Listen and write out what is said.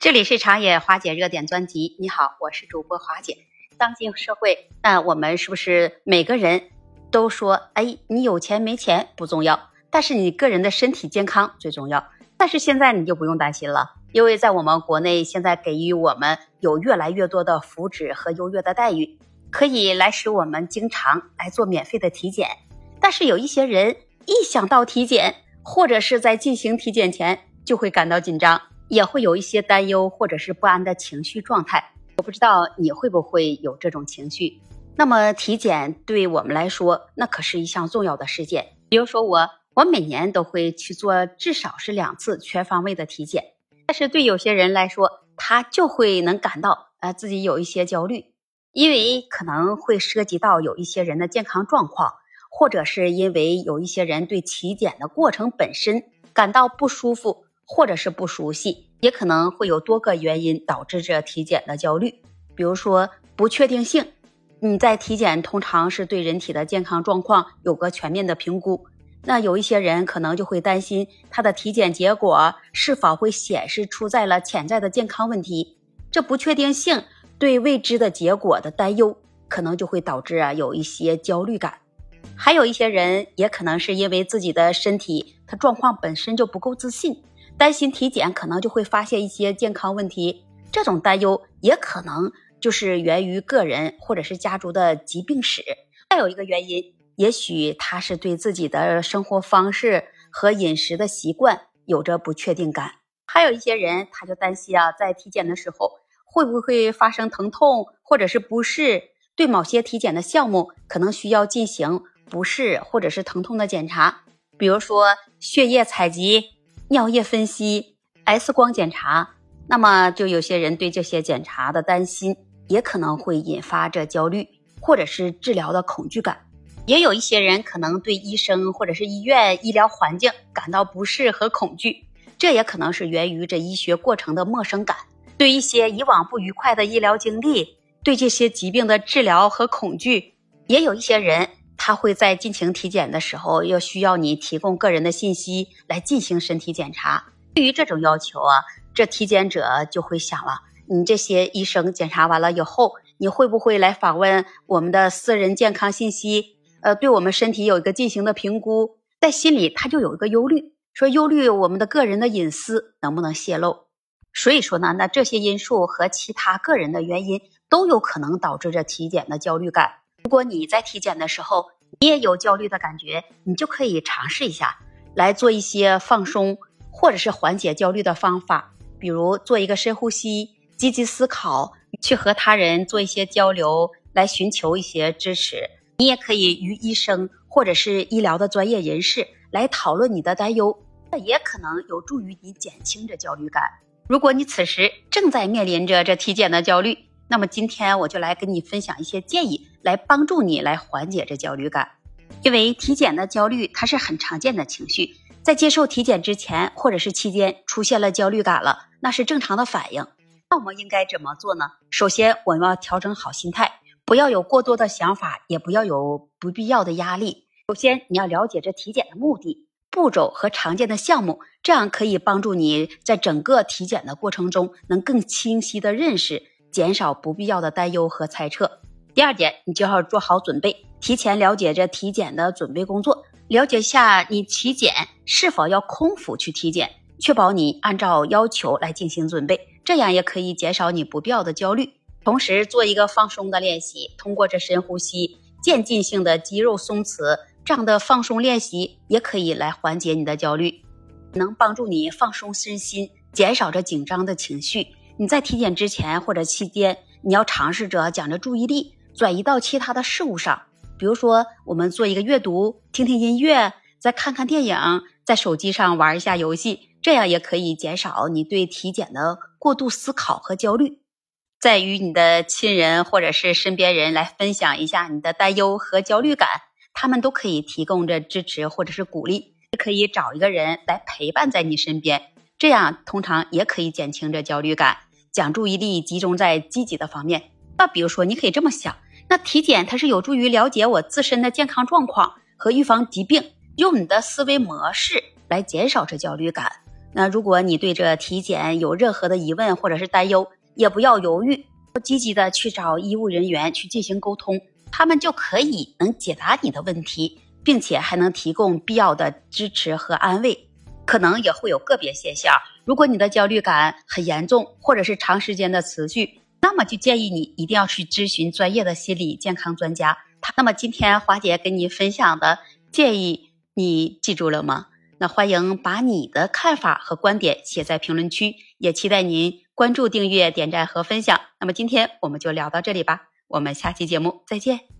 这里是长野华姐热点专辑。你好，我是主播华姐。当今社会，那我们是不是每个人都说，哎，你有钱没钱不重要，但是你个人的身体健康最重要。但是现在你就不用担心了，因为在我们国内现在给予我们有越来越多的福祉和优越的待遇，可以来使我们经常来做免费的体检。但是有一些人一想到体检，或者是在进行体检前就会感到紧张。也会有一些担忧或者是不安的情绪状态，我不知道你会不会有这种情绪。那么体检对我们来说，那可是一项重要的事件。比如说我，我每年都会去做至少是两次全方位的体检。但是对有些人来说，他就会能感到呃自己有一些焦虑，因为可能会涉及到有一些人的健康状况，或者是因为有一些人对体检的过程本身感到不舒服。或者是不熟悉，也可能会有多个原因导致这体检的焦虑，比如说不确定性。你在体检通常是对人体的健康状况有个全面的评估，那有一些人可能就会担心他的体检结果是否会显示出在了潜在的健康问题。这不确定性对未知的结果的担忧，可能就会导致啊有一些焦虑感。还有一些人也可能是因为自己的身体他状况本身就不够自信。担心体检可能就会发现一些健康问题，这种担忧也可能就是源于个人或者是家族的疾病史。再有一个原因，也许他是对自己的生活方式和饮食的习惯有着不确定感。还有一些人，他就担心啊，在体检的时候会不会发生疼痛或者是不适，对某些体检的项目可能需要进行不适或者是疼痛的检查，比如说血液采集。尿液分析、X 光检查，那么就有些人对这些检查的担心，也可能会引发着焦虑，或者是治疗的恐惧感。也有一些人可能对医生或者是医院医疗环境感到不适和恐惧，这也可能是源于这医学过程的陌生感，对一些以往不愉快的医疗经历，对这些疾病的治疗和恐惧。也有一些人。他会在进行体检的时候，要需要你提供个人的信息来进行身体检查。对于这种要求啊，这体检者就会想了：你这些医生检查完了以后，你会不会来访问我们的私人健康信息？呃，对我们身体有一个进行的评估，在心里他就有一个忧虑，说忧虑我们的个人的隐私能不能泄露。所以说呢，那这些因素和其他个人的原因都有可能导致这体检的焦虑感。如果你在体检的时候，你也有焦虑的感觉，你就可以尝试一下，来做一些放松或者是缓解焦虑的方法，比如做一个深呼吸、积极思考，去和他人做一些交流，来寻求一些支持。你也可以与医生或者是医疗的专业人士来讨论你的担忧，这也可能有助于你减轻这焦虑感。如果你此时正在面临着这体检的焦虑，那么今天我就来跟你分享一些建议，来帮助你来缓解这焦虑感。因为体检的焦虑它是很常见的情绪，在接受体检之前或者是期间出现了焦虑感了，那是正常的反应。那我们应该怎么做呢？首先我们要调整好心态，不要有过多的想法，也不要有不必要的压力。首先你要了解这体检的目的、步骤和常见的项目，这样可以帮助你在整个体检的过程中能更清晰的认识。减少不必要的担忧和猜测。第二点，你就要做好准备，提前了解这体检的准备工作，了解下你体检是否要空腹去体检，确保你按照要求来进行准备，这样也可以减少你不必要的焦虑。同时，做一个放松的练习，通过这深呼吸、渐进性的肌肉松弛这样的放松练习，也可以来缓解你的焦虑，能帮助你放松身心，减少这紧张的情绪。你在体检之前或者期间，你要尝试着将这注意力转移到其他的事物上，比如说我们做一个阅读、听听音乐、再看看电影，在手机上玩一下游戏，这样也可以减少你对体检的过度思考和焦虑。再与你的亲人或者是身边人来分享一下你的担忧和焦虑感，他们都可以提供着支持或者是鼓励，可以找一个人来陪伴在你身边，这样通常也可以减轻这焦虑感。将注意力集中在积极的方面。那比如说，你可以这么想：那体检它是有助于了解我自身的健康状况和预防疾病，用你的思维模式来减少这焦虑感。那如果你对这体检有任何的疑问或者是担忧，也不要犹豫，积极的去找医务人员去进行沟通，他们就可以能解答你的问题，并且还能提供必要的支持和安慰。可能也会有个别现象，如果你的焦虑感很严重，或者是长时间的持续，那么就建议你一定要去咨询专业的心理健康专家。那么今天华姐跟你分享的建议，你记住了吗？那欢迎把你的看法和观点写在评论区，也期待您关注、订阅、点赞和分享。那么今天我们就聊到这里吧，我们下期节目再见。